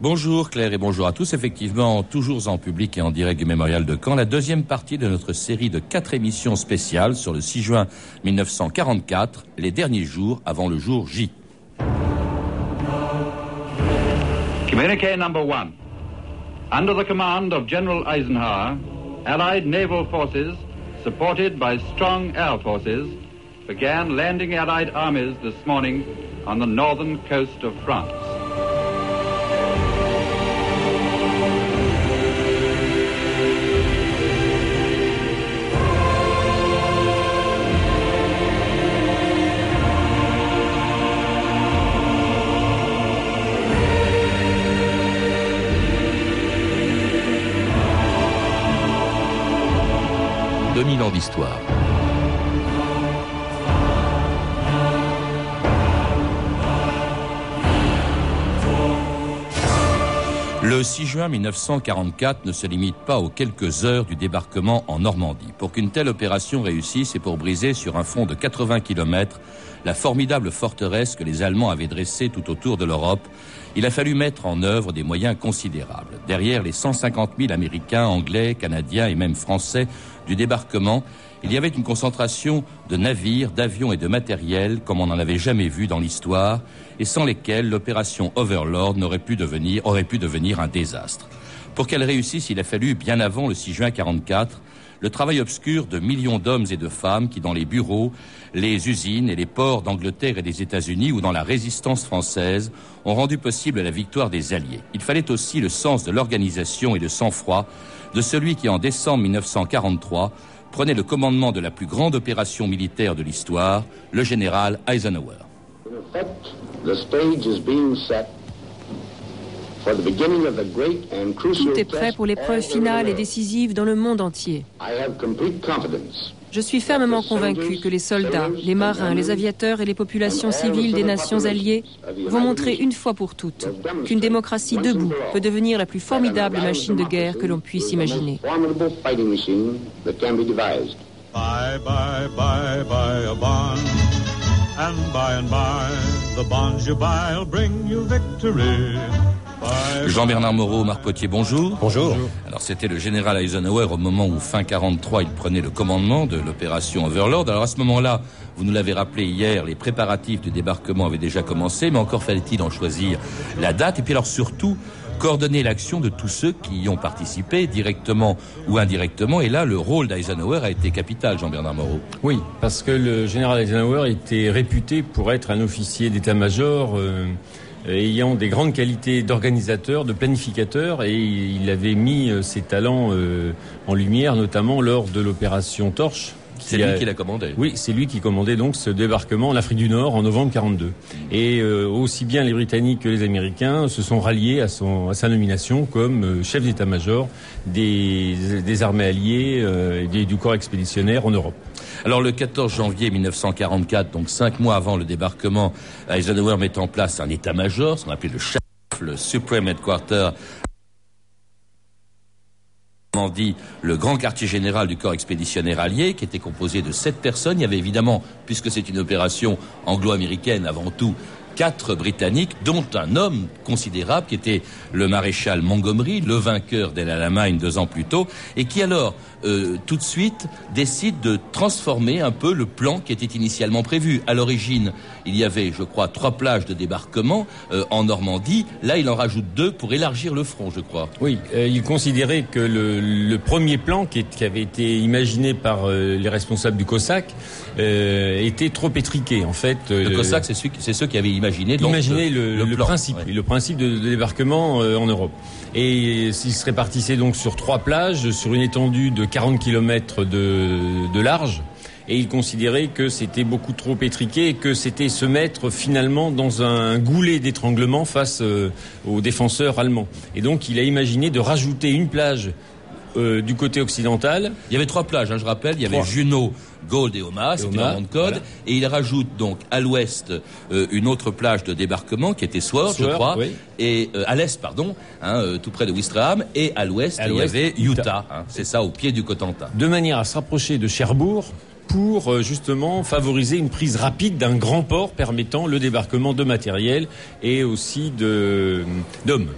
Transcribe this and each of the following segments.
Bonjour Claire et bonjour à tous. Effectivement, toujours en public et en direct du Mémorial de Caen, la deuxième partie de notre série de quatre émissions spéciales sur le 6 juin 1944, les derniers jours avant le jour J. Communique number one. Under the command of General Eisenhower, Allied naval forces, supported by strong air forces, began landing Allied armies this morning on the northern coast of France. 2000 ans d'histoire. Le 6 juin 1944 ne se limite pas aux quelques heures du débarquement en Normandie. Pour qu'une telle opération réussisse et pour briser sur un front de 80 km la formidable forteresse que les Allemands avaient dressée tout autour de l'Europe, il a fallu mettre en œuvre des moyens considérables. Derrière les 150 000 Américains, Anglais, Canadiens et même Français du débarquement, il y avait une concentration de navires, d'avions et de matériel comme on n'en avait jamais vu dans l'histoire et sans lesquels l'opération Overlord n'aurait aurait pu devenir un désastre. Pour qu'elle réussisse, il a fallu, bien avant le 6 juin 44, le travail obscur de millions d'hommes et de femmes qui, dans les bureaux, les usines et les ports d'Angleterre et des États-Unis ou dans la résistance française, ont rendu possible la victoire des Alliés. Il fallait aussi le sens de l'organisation et de sang-froid de celui qui, en décembre 1943, prenait le commandement de la plus grande opération militaire de l'histoire, le général Eisenhower. Tout est prêt pour l'épreuve finale et décisive dans le monde entier. Je suis fermement convaincu que les soldats, les marins, les aviateurs et les populations civiles des nations alliées vont montrer une fois pour toutes qu'une démocratie debout peut devenir la plus formidable machine de guerre que l'on puisse imaginer. Bye, bye, bye, bye, a bond. And by and by, the bonds you buy will bring you victory. Jean-Bernard Moreau, Marc Potier, bonjour. Bonjour. Alors c'était le général Eisenhower au moment où, fin 43, il prenait le commandement de l'opération Overlord. Alors à ce moment-là, vous nous l'avez rappelé hier, les préparatifs du débarquement avaient déjà commencé, mais encore fallait-il en choisir la date. Et puis alors surtout, coordonner l'action de tous ceux qui y ont participé, directement ou indirectement. Et là, le rôle d'Eisenhower a été capital, Jean-Bernard Moreau. Oui, parce que le général Eisenhower était réputé pour être un officier d'état-major. Euh, ayant des grandes qualités d'organisateur, de planificateur, et il avait mis euh, ses talents euh, en lumière, notamment lors de l'opération Torche. C'est lui qui l'a commandé. Oui, c'est lui qui commandait donc ce débarquement en Afrique du Nord en novembre 42. Et euh, aussi bien les Britanniques que les Américains se sont ralliés à, son, à sa nomination comme chef d'état-major des, des, armées alliées et du corps expéditionnaire en Europe. Alors le 14 janvier 1944, donc cinq mois avant le débarquement, Eisenhower met en place un état-major, ce qu'on appelait le chef, le Supreme Headquarter dit le grand quartier général du corps expéditionnaire allié, qui était composé de sept personnes. Il y avait évidemment, puisque c'est une opération anglo-américaine avant tout, quatre Britanniques, dont un homme considérable qui était le maréchal Montgomery, le vainqueur d'El Alamein deux ans plus tôt, et qui alors euh, tout de suite décide de transformer un peu le plan qui était initialement prévu. À l'origine, il y avait, je crois, trois plages de débarquement euh, en Normandie. Là, il en rajoute deux pour élargir le front, je crois. Oui, euh, il considérait que le, premier plan qui, avait été imaginé par les responsables du COSAC était trop étriqué. En fait, le COSAC, c'est ceux, qui avaient imaginé, imaginé le, le, principe, le principe de, débarquement en Europe. Et il se répartissait donc sur trois plages, sur une étendue de 40 km de, de large et il considérait que c'était beaucoup trop étriqué et que c'était se mettre finalement dans un goulet d'étranglement face euh, aux défenseurs allemands. Et donc il a imaginé de rajouter une plage euh, du côté occidental. Il y avait trois plages, hein, je rappelle. Il y avait Juno, Gold et Oma, c'était le de code. Et il rajoute donc à l'ouest euh, une autre plage de débarquement qui était Sword, je crois. Et euh, à l'est, pardon, hein, tout près de Wistreham. Et à l'ouest, il y avait Utah. Hein, c'est ça, au pied du Cotentin. De manière à se rapprocher de Cherbourg pour justement favoriser une prise rapide d'un grand port permettant le débarquement de matériel et aussi d'hommes.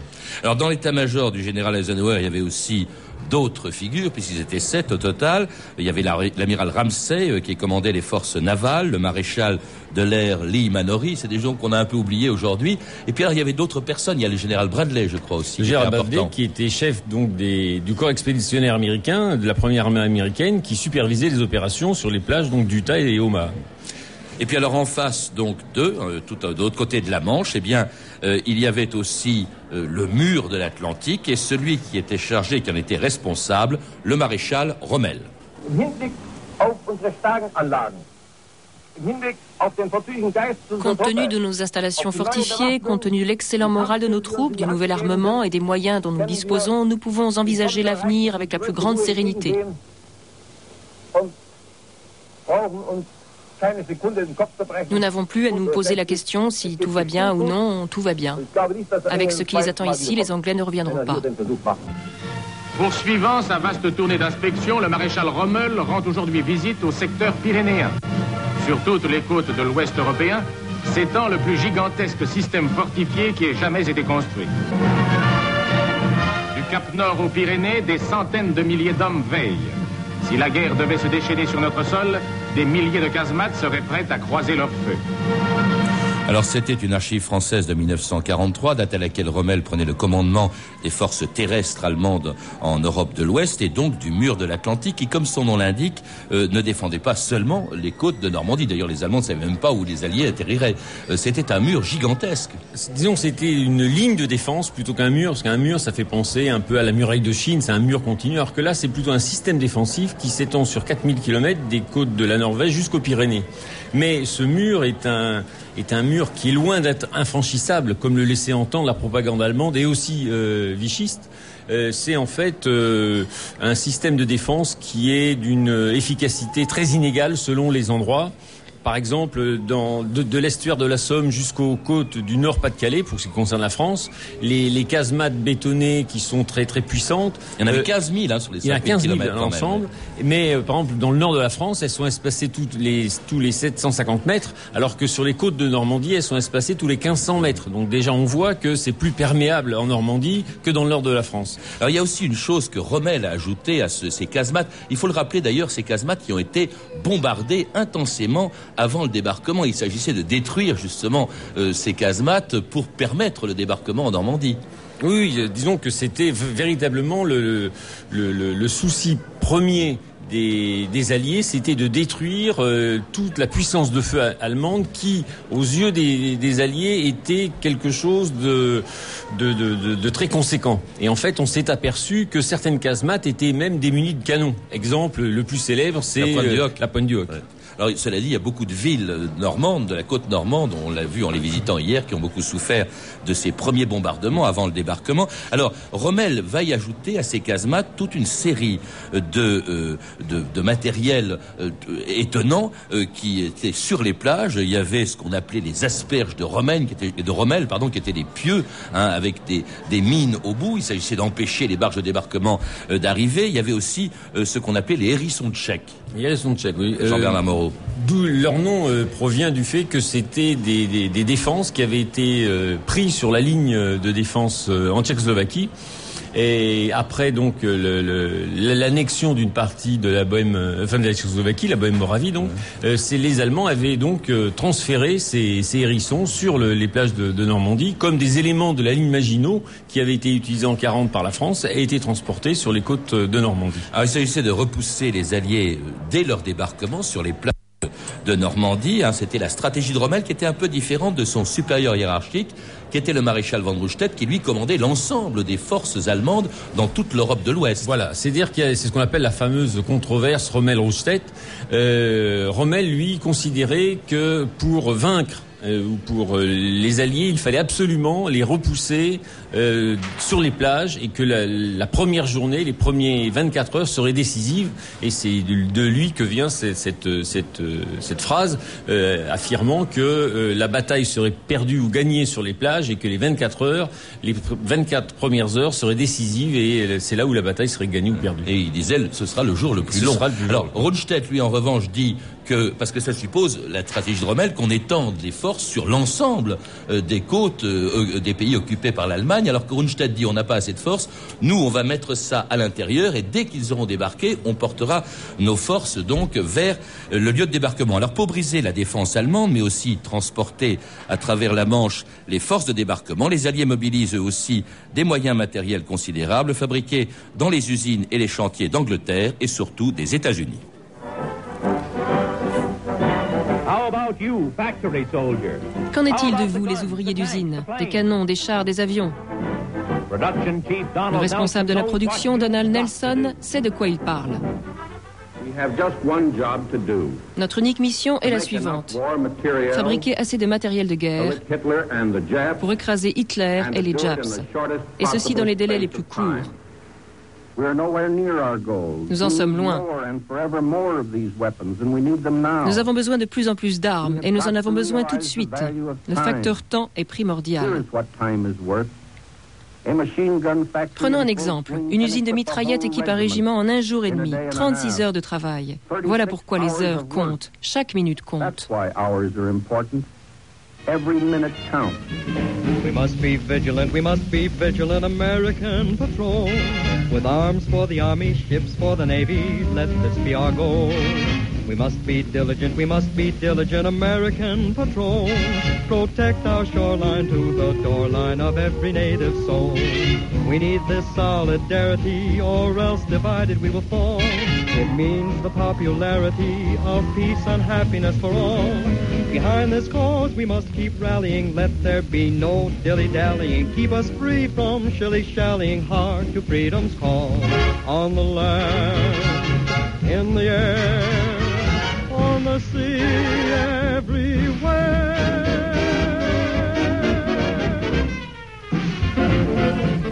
Alors dans l'état-major du général Eisenhower, il y avait aussi d'autres figures, puisqu'ils étaient sept au total. Il y avait l'amiral Ramsey euh, qui commandait les forces navales, le maréchal de l'air Lee Manori, c'est des gens qu'on a un peu oubliés aujourd'hui. Et puis alors il y avait d'autres personnes, il y a le général Bradley, je crois aussi. Le général Bradley qui était chef donc des, du corps expéditionnaire américain, de la première armée américaine, qui supervisait les opérations sur les plages donc d'Utah et Omaha. Et puis alors en face donc d'eux, euh, tout de l'autre côté de la Manche, eh bien euh, il y avait aussi euh, le mur de l'Atlantique et celui qui était chargé, qui en était responsable, le maréchal Rommel. Compte tenu de nos installations fortifiées, compte tenu de l'excellent moral de nos troupes, du nouvel armement et des moyens dont nous disposons, nous pouvons envisager l'avenir avec la plus grande sérénité. Nous n'avons plus à nous poser la question si tout va bien ou non, tout va bien. Avec ce qui les attend ici, les Anglais ne reviendront pas. Poursuivant sa vaste tournée d'inspection, le maréchal Rommel rend aujourd'hui visite au secteur pyrénéen. Sur toutes les côtes de l'ouest européen, s'étend le plus gigantesque système fortifié qui ait jamais été construit. Du Cap Nord aux Pyrénées, des centaines de milliers d'hommes veillent. Si la guerre devait se déchaîner sur notre sol, des milliers de casemates seraient prêtes à croiser leur feu. Alors c'était une archive française de 1943, date à laquelle Rommel prenait le commandement des forces terrestres allemandes en Europe de l'Ouest et donc du mur de l'Atlantique qui, comme son nom l'indique, euh, ne défendait pas seulement les côtes de Normandie. D'ailleurs, les Allemands ne savaient même pas où les Alliés atterriraient. Euh, c'était un mur gigantesque. Disons que c'était une ligne de défense plutôt qu'un mur, parce qu'un mur, ça fait penser un peu à la muraille de Chine, c'est un mur continu, alors que là, c'est plutôt un système défensif qui s'étend sur 4000 km des côtes de la Norvège jusqu'aux Pyrénées. Mais ce mur est un, est un mur qui est loin d'être infranchissable, comme le laissait entendre la propagande allemande et aussi euh, vichiste. Euh, c'est en fait euh, un système de défense qui est d'une efficacité très inégale selon les endroits par exemple, dans, de, l'estuaire de la Somme jusqu'aux côtes du Nord-Pas-de-Calais, pour ce qui concerne la France, les, les casemates bétonnées qui sont très très puissantes. Il y en avait 15 000 hein, sur les 5 Il y en a 15 000 ensemble. Mais euh, par exemple, dans le nord de la France, elles sont espacées toutes les, tous les 750 mètres, alors que sur les côtes de Normandie, elles sont espacées tous les 1500 mètres. Donc déjà, on voit que c'est plus perméable en Normandie que dans le nord de la France. Alors il y a aussi une chose que Rommel a ajoutée à ce, ces casemates. Il faut le rappeler d'ailleurs, ces casemates qui ont été bombardées intensément avant le débarquement. Il s'agissait de détruire justement euh, ces casemates pour permettre le débarquement en Normandie. Oui, disons que c'était véritablement le, le, souci premier des, Alliés, c'était de détruire euh, toute la puissance de feu allemande qui, aux yeux des, Alliés, était quelque chose de de, très conséquent. Et en fait, on s'est aperçu que certaines casemates étaient même démunies de canons. Exemple, le plus célèbre, c'est la pointe du Hoc. Alors, cela dit, il y a beaucoup de villes normandes, de la côte normande, on l'a vu en les visitant hier, qui ont beaucoup souffert de ces premiers bombardements avant le débarquement. Alors, Rommel va y ajouter à ces casemates toute une série de, euh, de, matériel euh, étonnant euh, qui était sur les plages. Il y avait ce qu'on appelait les asperges de Rommel, qui étaient, de Rommel, pardon, qui étaient des pieux, hein, avec des, des mines au bout. Il s'agissait d'empêcher les barges de débarquement d'arriver. Il y avait aussi ce qu'on appelait les hérissons de Tchèque. Tchèque, oui. Jean-Bernard Moreau. D'où leur nom euh, provient du fait que c'était des, défenses qui avaient été euh, prises sur la ligne de défense euh, en Tchécoslovaquie. Et après donc l'annexion d'une partie de la Bohème, enfin de la Tchécoslovaquie, la Bohème Moravie donc, c'est les Allemands avaient donc transféré ces, hérissons sur les plages de, Normandie comme des éléments de la ligne Maginot qui avait été utilisée en 40 par la France et été transportés sur les côtes de Normandie. Alors il s'agissait de repousser les Alliés dès leur débarquement sur les plages de Normandie. Hein. C'était la stratégie de Rommel qui était un peu différente de son supérieur hiérarchique, qui était le maréchal von Rundstedt, qui lui commandait l'ensemble des forces allemandes dans toute l'Europe de l'Ouest. Voilà, c'est dire que c'est ce qu'on appelle la fameuse controverse Rommel-Rundstedt. Euh, Rommel, lui, considérait que pour vaincre euh, pour euh, les Alliés, il fallait absolument les repousser euh, sur les plages et que la, la, première journée, les premiers 24 heures seraient décisives. Et c'est de, lui que vient cette, cette, cette, cette phrase affirmant que la bataille serait perdue ou gagnée sur les plages et que les 24 heures, les 24 premières heures seraient décisives et c'est là où la bataille serait gagnée ou perdue. Et il disait ce sera le jour le plus long. Alors Rundstedt, lui, en revanche, dit parce que ça suppose la stratégie de Rommel qu'on étende les forces sur l'ensemble euh, des côtes euh, euh, des pays occupés par l'Allemagne alors que Rundstedt dit on n'a pas assez de force, nous on va mettre ça à l'intérieur et dès qu'ils auront débarqué, on portera nos forces donc vers le lieu de débarquement. Alors pour briser la défense allemande, mais aussi transporter à travers la Manche les forces de débarquement, les Alliés mobilisent eux aussi des moyens matériels considérables fabriqués dans les usines et les chantiers d'Angleterre et surtout des États-Unis. Qu'en est-il de vous, les ouvriers d'usine Des canons, des chars, des avions? Le responsable de la production, Donald Nelson, sait de quoi il parle. Notre unique mission est la suivante. Fabriquer assez de matériel de guerre pour écraser Hitler et les Japs. Et ceci dans les délais les plus courts. Nous en sommes loin. Nous avons besoin de plus en plus d'armes et nous en avons besoin tout de suite. Le facteur temps est primordial. Prenons un exemple. Une usine de mitraillettes équipe un régiment en un jour et demi. 36 heures de travail. Voilà pourquoi les heures comptent. Chaque minute compte. Every minute counts. We must be vigilant, we must be vigilant, American patrol. With arms for the Army, ships for the Navy, let this be our goal. We must be diligent, we must be diligent, American patrol. Protect our shoreline to the doorline of every native soul. We need this solidarity, or else divided we will fall. It means the popularity of peace and happiness for all. Behind this cause we must keep rallying, let there be no dilly-dallying. Keep us free from shilly-shallying, hard to freedom's call. On the land, in the air, on the sea, everywhere.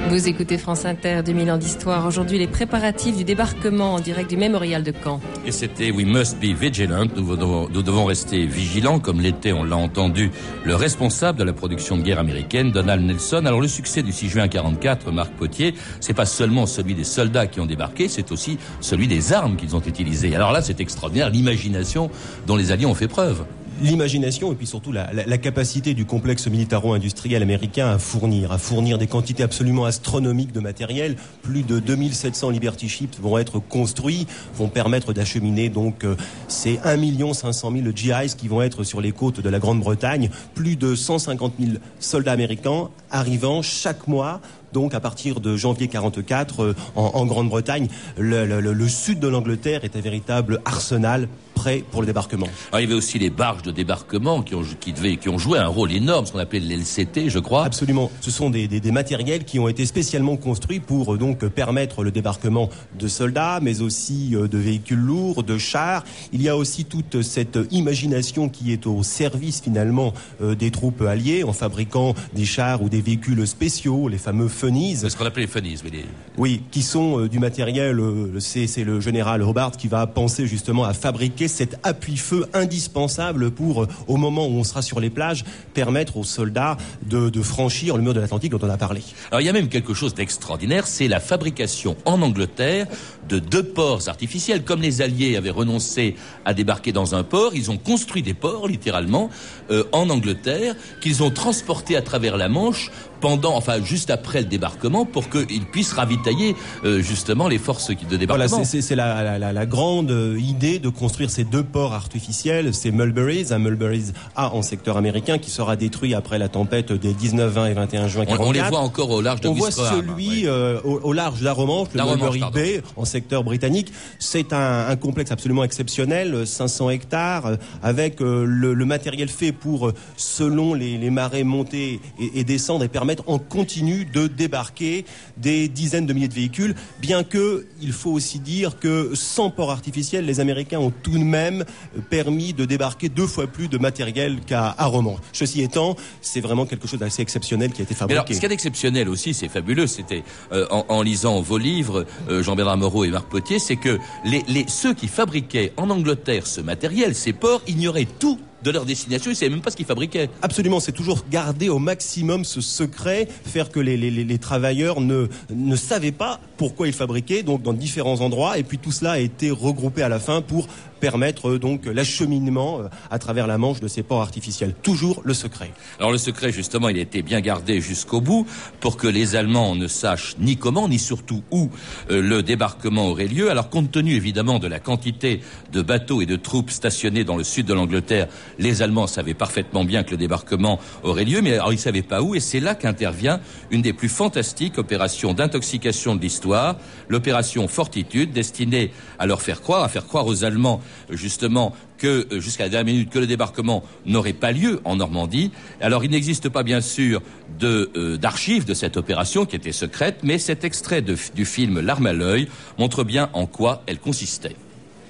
Vous écoutez France Inter, 2000 ans d'histoire. Aujourd'hui, les préparatifs du débarquement en direct du mémorial de Caen. Et c'était We Must Be Vigilant. Nous devons, rester vigilants, comme l'était, on l'a entendu, le responsable de la production de guerre américaine, Donald Nelson. Alors le succès du 6 juin 44, Marc Potier, c'est pas seulement celui des soldats qui ont débarqué, c'est aussi celui des armes qu'ils ont utilisées. Alors là, c'est extraordinaire, l'imagination dont les Alliés ont fait preuve l'imagination et puis surtout la, la, la capacité du complexe militaro-industriel américain à fournir, à fournir des quantités absolument astronomiques de matériel. Plus de 2700 Liberty Ships vont être construits, vont permettre d'acheminer donc euh, ces 1 500 000 GIs qui vont être sur les côtes de la Grande-Bretagne. Plus de 150 000 soldats américains arrivant chaque mois donc à partir de janvier 44 euh, en, en Grande-Bretagne, le, le, le, sud de l'Angleterre est un véritable arsenal prêt pour le débarquement. Alors, il y avait aussi les barges de débarquement qui ont, qui devaient, qui ont joué un rôle énorme, ce qu'on appelait l'LCT, je crois. Absolument. Ce sont des, des, des, matériels qui ont été spécialement construits pour euh, donc permettre le débarquement de soldats, mais aussi euh, de véhicules lourds, de chars. Il y a aussi toute cette imagination qui est au service finalement des troupes alliées en fabriquant des chars ou des véhicules spéciaux, les fameux c'est ce qu'on appelle les Funnies. Les... Oui, qui sont euh, du matériel, euh, c'est le général Hobart qui va penser justement à fabriquer cet appui-feu indispensable pour, euh, au moment où on sera sur les plages, permettre aux soldats de, franchir le mur de l'Atlantique dont on a parlé. Alors il y a même quelque chose d'extraordinaire, c'est la fabrication en Angleterre de deux ports artificiels. Comme les Alliés avaient renoncé à débarquer dans un port, ils ont construit des ports, littéralement, euh, en Angleterre, qu'ils ont transportés à travers la Manche pendant, enfin juste après le débarquement, pour qu'ils puissent ravitailler euh, justement les forces de débarquement. Voilà, c'est la, la, la, grande euh, idée de construire ces deux ports artificiels. C'est Mulberry's, un Mulberry's A en secteur américain qui sera détruit après la tempête des 19, 20 et 21 juin 44. On, on les voit encore au large de On voit celui ouais. euh, au, au, large de la Romanche, le Mulberry B en secteur britannique. C'est un, un, complexe absolument exceptionnel, 500 hectares, euh, avec euh, le, le, matériel fait pour, selon les, les marées, monter et, et descendre et permettre en continu de débarquer des dizaines de milliers de véhicules, bien que il faut aussi dire que sans port artificiel, les Américains ont tout de même permis de débarquer deux fois plus de matériel qu'à Romans. Ceci étant, c'est vraiment quelque chose d'assez exceptionnel qui a été fabriqué. Mais alors, ce qui est exceptionnel aussi, c'est fabuleux, c'était euh, en, en, lisant vos livres, euh, Jean-Bernard Moreau et Marc Potier, c'est que les, les, ceux qui fabriquaient en Angleterre ce matériel, ces ports, ignoraient tout de leur destination. Ils ne savaient même pas ce qu'ils fabriquaient. Absolument, c'est toujours garder au maximum ce secret, faire que les, les, les travailleurs ne, ne savaient pas pourquoi ils fabriquaient, donc dans différents endroits. Et puis tout cela a été regroupé à la fin pour permettre euh, donc l'acheminement euh, à travers la Manche de ces ports artificiels. Toujours le secret. Alors le secret, justement, il a été bien gardé jusqu'au bout pour que les Allemands ne sachent ni comment, ni surtout où euh, le débarquement aurait lieu. Alors compte tenu évidemment de la quantité de bateaux et de troupes stationnés dans le sud de l'Angleterre, les Allemands savaient parfaitement bien que le débarquement aurait lieu, mais alors ils savaient pas où. Et c'est là qu'intervient une des plus fantastiques opérations d'intoxication de l'histoire, l'opération Fortitude, destinée à leur faire croire, à faire croire aux Allemands justement que euh, jusqu'à la dernière minute que le débarquement n'aurait pas lieu en Normandie. Alors il n'existe pas bien sûr euh, d'archives de, cette opération qui était secrète, mais cet extrait du film L'arme à l'œil montre bien en quoi elle consistait.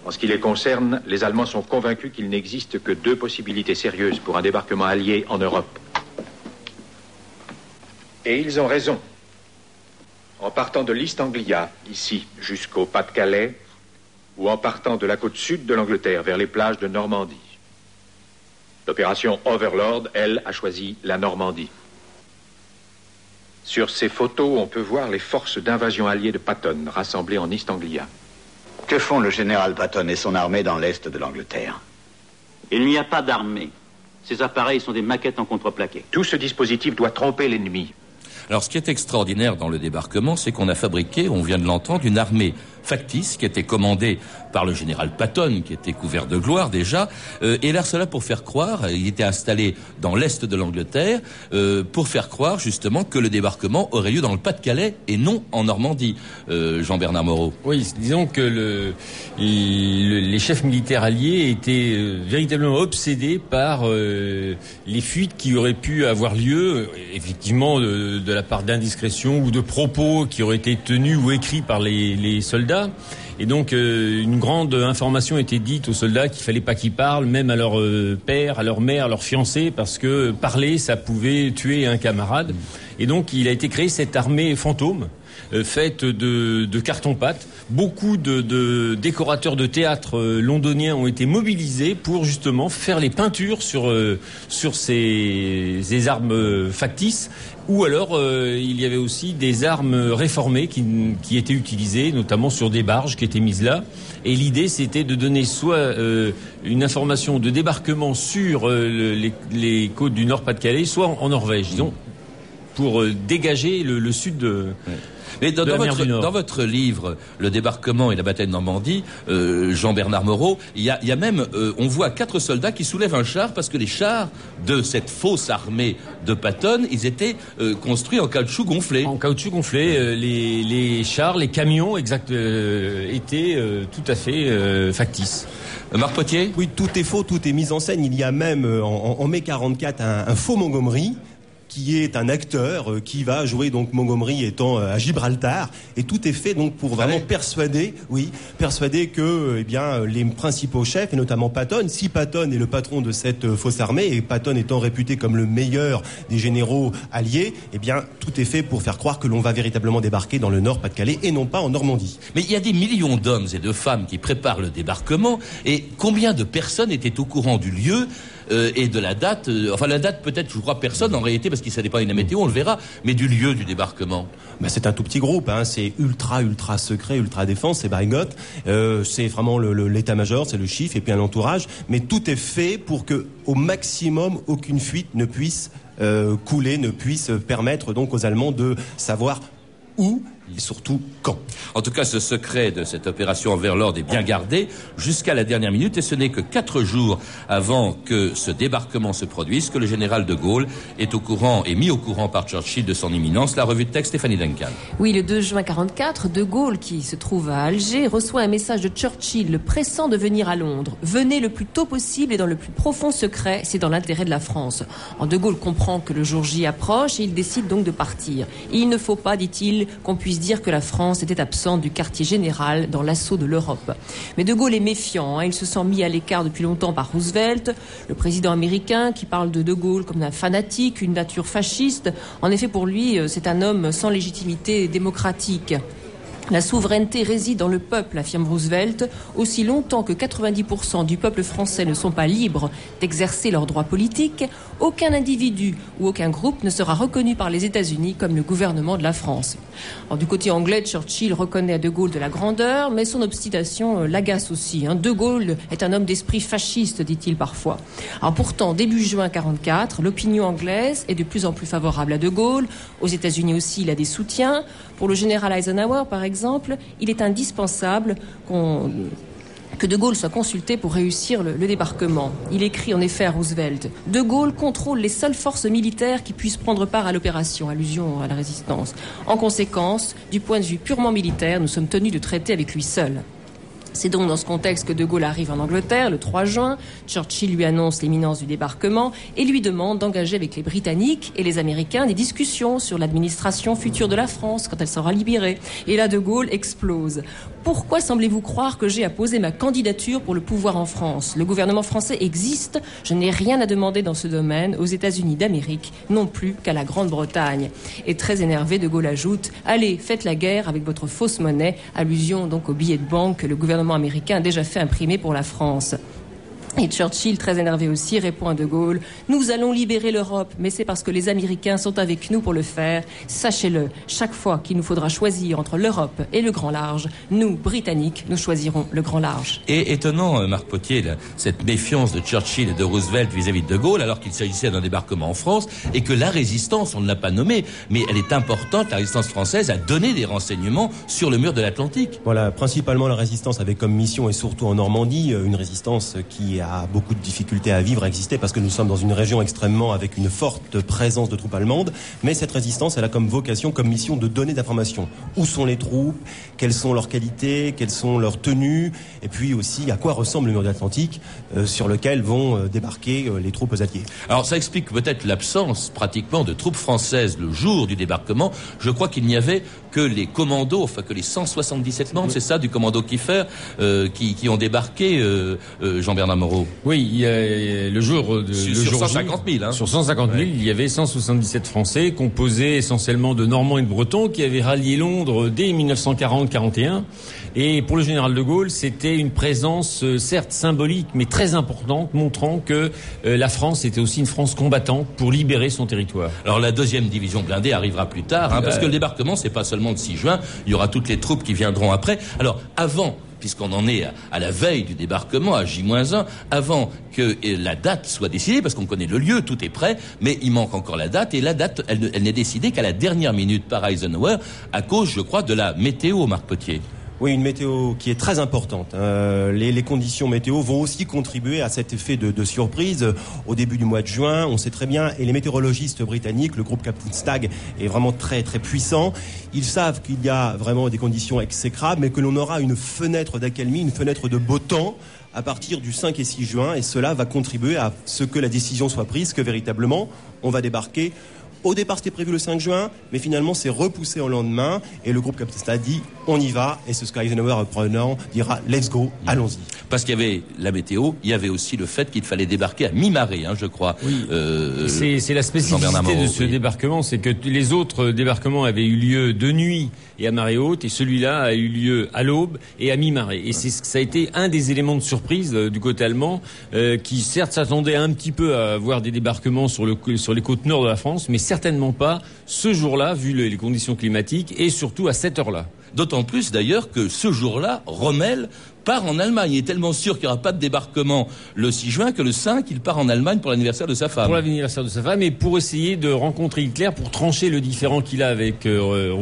En ce qui les concerne, les Allemands sont convaincus qu'il n'existe que deux possibilités sérieuses pour un débarquement allié en Europe. Et ils ont raison. En partant de l'East Anglia, ici, jusqu'au Pas-de-Calais, ou en partant de la côte sud de l'Angleterre vers les plages de Normandie. L'opération Overlord, elle, a choisi la Normandie. Sur ces photos, on peut voir les forces d'invasion alliées de Patton rassemblées en East Anglia. Que font le général Patton et son armée dans l'est de l'Angleterre? Il n'y a pas d'armée. Ces appareils sont des maquettes en contreplaqué. Tout ce dispositif doit tromper l'ennemi. Alors ce qui est extraordinaire dans le débarquement, c'est qu'on a fabriqué, on vient de l'entendre, une armée factice qui était commandée par le général Patton, qui était couvert de gloire déjà, euh, et là cela pour faire croire, il était installé dans l'est de l'Angleterre, euh, pour faire croire justement que le débarquement aurait lieu dans le Pas-de-Calais et non en Normandie. Euh, Jean-Bernard Moreau. Oui, disons que le, les chefs militaires alliés étaient véritablement obsédés par les fuites qui auraient pu avoir lieu, effectivement de, la part d'indiscrétion ou de propos qui auraient été tenus ou écrits par les soldats et donc euh, une grande information était dite aux soldats qu'il fallait pas qu'ils parlent, même à leur euh, père, à leur mère, à leur fiancé, parce que parler, ça pouvait tuer un camarade. Et donc il a été créé cette armée fantôme euh, faite de, carton-pâte. Beaucoup de, décorateurs de théâtre londoniens ont été mobilisés pour justement faire les peintures sur, sur ces, armes factices ou alors, euh, il y avait aussi des armes réformées qui, qui, étaient utilisées, notamment sur des barges qui étaient mises là. Et l'idée, c'était de donner soit euh, une information de débarquement sur euh, les, côtes du Nord-Pas-de-Calais, soit en, Norvège, disons, pour dégager le, le sud de... Mais dans, votre, livre, Le débarquement et la bataille de Normandie, euh, Jean-Bernard Moreau, il y a, même, euh, on voit quatre soldats qui soulèvent un char parce que les chars de cette fausse armée de Patton, ils étaient euh, construits en caoutchouc gonflé. En caoutchouc gonflé, les, chars, les camions exact, étaient tout à fait factices. Marc Potier? Oui, tout est faux, tout est mis en scène. Il y a même en, mai 44 un, un faux Montgomery qui est un acteur euh, qui va jouer donc Montgomery étant euh, à Gibraltar. Et tout est fait donc pour vraiment persuader oui persuader que euh, eh bien les principaux chefs et notamment Patton si Patton est le patron de cette fausse armée et Patton étant réputé comme le meilleur des généraux alliés eh bien tout est fait pour faire croire que l'on va véritablement débarquer dans le nord Pas-de-Calais et non pas en Normandie. Mais il y a des millions d'hommes et de femmes qui préparent le débarquement et combien de personnes étaient au courant du lieu? Euh, et de la date. Euh, enfin, la date, peut-être, je crois, personne en réalité, parce qu'il ça dépend de la météo, on le verra, mais du lieu du débarquement. Bah, c'est un tout petit groupe, hein, c'est ultra, ultra secret, ultra défense, c'est Baringot. Euh, c'est vraiment l'état-major, c'est le chiffre, et puis un entourage. Mais tout est fait pour que, au maximum, aucune fuite ne puisse couler, ne puisse permettre donc aux Allemands de savoir où et surtout quand. En tout cas, ce secret de cette opération envers l'ordre est bien gardé jusqu'à la dernière minute et ce n'est que quatre jours avant que ce débarquement se produise que le général de Gaulle est au courant et mis au courant par Churchill de son imminence. La revue de texte Stéphanie Duncan. Oui, le 2 juin 44, de Gaulle, qui se trouve à Alger, reçoit un message de Churchill le pressant de venir à Londres. Venez le plus tôt possible et dans le plus profond secret, c'est dans l'intérêt de la France. En de Gaulle comprend que le jour J approche et il décide donc de partir. Il ne faut pas, dit-il, qu'on puisse dire que la France était absente du quartier général dans l'assaut de l'Europe. Mais De Gaulle est méfiant. Hein. Il se sent mis à l'écart depuis longtemps par Roosevelt, le président américain qui parle de De Gaulle comme un fanatique, une nature fasciste. En effet, pour lui, euh, c'est un homme sans légitimité démocratique. La souveraineté réside dans le peuple, affirme Roosevelt. Aussi longtemps que 90% du peuple français ne sont pas libres d'exercer leurs droits politiques, aucun individu ou aucun groupe ne sera reconnu par les États-Unis comme le gouvernement de la France. du côté anglais, Churchill reconnaît à De Gaulle de la grandeur, mais son obstination euh, l'agace aussi. Hein. De Gaulle est un homme d'esprit fasciste, dit-il parfois. Alors pourtant, début juin 44, l'opinion anglaise est de plus en plus favorable à De Gaulle. Aux États-Unis aussi, il a des soutiens. Pour le général Eisenhower, par exemple, il est indispensable que De Gaulle soit consulté pour réussir le, débarquement. Il écrit en effet à Roosevelt De Gaulle contrôle les seules forces militaires qui puissent prendre part à l'opération, allusion à la résistance. En conséquence, du point de vue purement militaire, nous sommes tenus de traiter avec lui seul. C'est donc dans ce contexte que De Gaulle arrive en Angleterre le 3 juin. Churchill lui annonce l'imminence du débarquement et lui demande d'engager avec les Britanniques et les Américains des discussions sur l'administration future de la France quand elle sera libérée. Et là, De Gaulle explose. Pourquoi semblez-vous croire que j'ai à poser ma candidature pour le pouvoir en France? Le gouvernement français existe. Je n'ai rien à demander dans ce domaine aux États-Unis d'Amérique, non plus qu'à la Grande-Bretagne. Et très énervé, De Gaulle ajoute Allez, faites la guerre avec votre fausse monnaie, allusion donc au billet de banque que le gouvernement américain a déjà fait imprimer pour la France. Et Churchill, très énervé aussi, répond à De Gaulle Nous allons libérer l'Europe, mais c'est parce que les Américains sont avec nous pour le faire. Sachez-le, chaque fois qu'il nous faudra choisir entre l'Europe et le grand large, nous, Britanniques, nous choisirons le grand large. Et étonnant, euh, Marc Potier, cette méfiance de Churchill et de Roosevelt vis-à-vis de De Gaulle, alors qu'il s'agissait d'un débarquement en France, et que la résistance, on ne l'a pas nommée, mais elle est importante, la résistance française a donné des renseignements sur le mur de l'Atlantique. Voilà, principalement la résistance avait comme mission, et surtout en Normandie, euh, une résistance qui a a beaucoup de difficultés à vivre, à exister, parce que nous sommes dans une région extrêmement avec une forte présence de troupes allemandes. Mais cette résistance, elle a comme vocation, comme mission de donner d'informations. Où sont les troupes? Quelles sont leurs qualités? Quelles sont leurs tenues? Et puis aussi, à quoi ressemble le mur de l'Atlantique euh, sur lequel vont euh, débarquer euh, les troupes alliées? Alors ça explique peut-être l'absence pratiquement de troupes françaises le jour du débarquement. Je crois qu'il n'y avait que les commandos, enfin que les 177 membres, c'est ça, du commando Kiefer, qui, qui, ont débarqué, Jean-Bernard Oui, le jour de sur, le jour 150 000. Hein. Sur 150 000, il y avait 177 Français composés essentiellement de Normands et de Bretons qui avaient rallié Londres dès 1940-41. Et pour le général de Gaulle, c'était une présence euh, certes symbolique, mais très importante, montrant que euh, la France était aussi une France combattante pour libérer son territoire. Alors la deuxième division blindée arrivera plus tard, hein, parce que le débarquement, c'est pas seulement le 6 juin. Il y aura toutes les troupes qui viendront après. Alors avant puisqu'on en est à, la veille du débarquement, à J-1, avant que la date soit décidée, parce qu'on connaît le lieu, tout est prêt, mais il manque encore la date, et la date, elle, n'est décidée qu'à la dernière minute par Eisenhower, à cause, je crois, de la météo, Marc Potier. Oui, une météo qui est très importante. Euh, les, les, conditions météo vont aussi contribuer à cet effet de, de, surprise au début du mois de juin. On sait très bien, et les météorologistes britanniques, le groupe Captain Stag est vraiment très très puissant. Ils savent qu'il y a vraiment des conditions exécrables, mais que l'on aura une fenêtre d'accalmie, une fenêtre de beau temps à partir du 5 et 6 juin, et cela va contribuer à ce que la décision soit prise, que véritablement on va débarquer au départ, c'était prévu le 5 juin, mais finalement, c'est repoussé au lendemain. Et le groupe Captain a dit, on y va. Et ce Sky Eisenhower, reprenant, dira, let's go, allons-y. Parce qu'il y avait la météo, il y avait aussi le fait qu'il fallait débarquer à mi-marée, hein, je crois. Oui. Euh, c'est la spécificité de ce débarquement, c'est que les autres débarquements avaient eu lieu de nuit et à marée haute, et celui-là a eu lieu à l'aube et à mi-marée. Et c'est ça a été un des éléments de surprise euh, du côté allemand, euh, qui certes s'attendait un petit peu à voir des débarquements sur, le, sur les côtes nord de la France, mais certainement pas ce jour-là, vu les conditions climatiques, et surtout à cette heure-là. D'autant plus d'ailleurs que ce jour-là, Rommel part en Allemagne. Il est tellement sûr qu'il n'y aura pas de débarquement le 6 juin que le 5, il part en Allemagne pour l'anniversaire de sa femme. Pour l'anniversaire de sa femme et pour essayer de rencontrer Hitler pour trancher le différent qu'il a avec euh,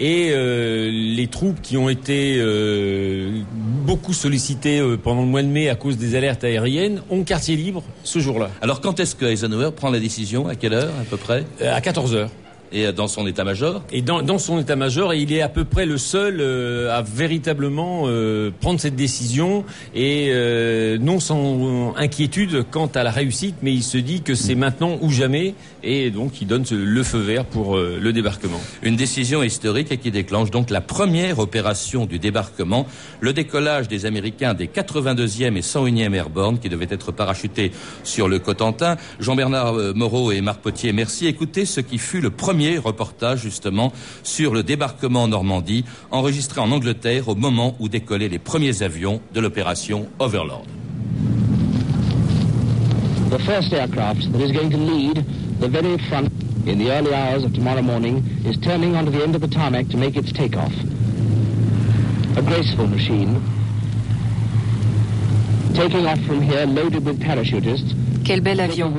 et euh, les troupes qui ont été euh, beaucoup sollicitées euh, pendant le mois de mai à cause des alertes aériennes ont quartier libre ce jour-là. Alors quand est-ce que Eisenhower prend la décision? À quelle heure à peu près? À 14 heures et dans son état-major Et dans, dans, son état-major, il est à peu près le seul euh, à véritablement euh, prendre cette décision et euh, non sans inquiétude quant à la réussite, mais il se dit que c'est maintenant ou jamais et donc il donne le feu vert pour le débarquement. Une décision historique qui déclenche donc la première opération du débarquement, le décollage des Américains des 82e et 101e Airborne qui devaient être parachutés sur le Cotentin. Jean-Bernard Moreau et Marc Potier, merci. Écoutez ce qui fut le premier premier reportage justement sur le débarquement en Normandie, enregistré en Angleterre au moment où décollaient les premiers avions de l'opération Overlord. The first aircraft that is going to lead the very front in the early hours of tomorrow morning is turning onto the end of the tarmac to make its takeoff. A graceful machine quel bel avion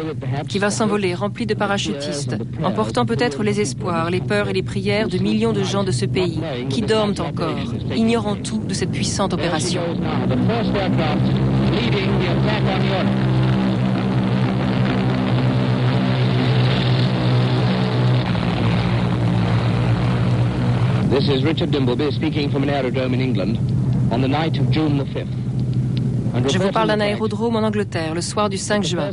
qui va s'envoler rempli de parachutistes, emportant peut-être les espoirs, les peurs et les prières de millions de gens de ce pays qui dorment encore, ignorant tout de cette puissante opération. This is Richard Dimbleby speaking from an aerodrome in England on the night of June the 5th. Je vous parle d'un aérodrome en Angleterre le soir du 5 juin.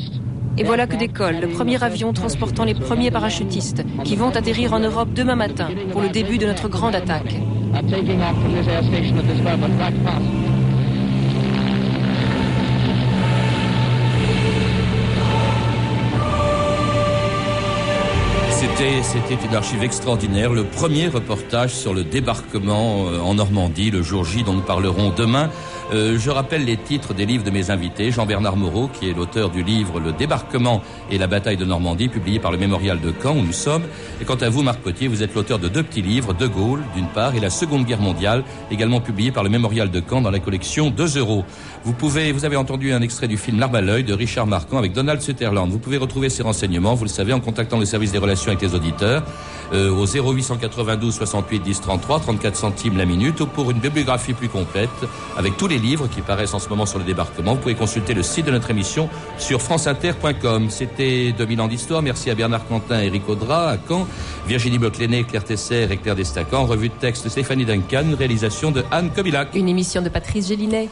Et voilà que décolle le premier avion transportant les premiers parachutistes qui vont atterrir en Europe demain matin pour le début de notre grande attaque. C'était une archive extraordinaire, le premier reportage sur le débarquement euh, en Normandie, le jour J dont nous parlerons demain. Euh, je rappelle les titres des livres de mes invités. Jean-Bernard Moreau, qui est l'auteur du livre Le débarquement et la bataille de Normandie, publié par le Mémorial de Caen, où nous sommes. Et quant à vous, Marc Potier, vous êtes l'auteur de deux petits livres, De Gaulle, d'une part, et La Seconde Guerre mondiale, également publié par le Mémorial de Caen dans la collection 2 euros. Vous pouvez, vous avez entendu un extrait du film L'arme à l'œil de Richard Marquand avec Donald Sutherland. Vous pouvez retrouver ces renseignements, vous le savez, en contactant le service des relations avec les auditeurs euh, au 0892 68 10 33, 34 centimes la minute, ou pour une bibliographie plus complète avec tous les livres qui paraissent en ce moment sur le débarquement. Vous pouvez consulter le site de notre émission sur franceinter.com. C'était 2000 ans d'histoire. Merci à Bernard Quentin, Eric Audra, à Caen, Virginie Boclenet, Claire Tesser et Claire Destacan. Revue de texte Stéphanie Duncan, réalisation de Anne Kobilac. Une émission de Patrice Gélinet.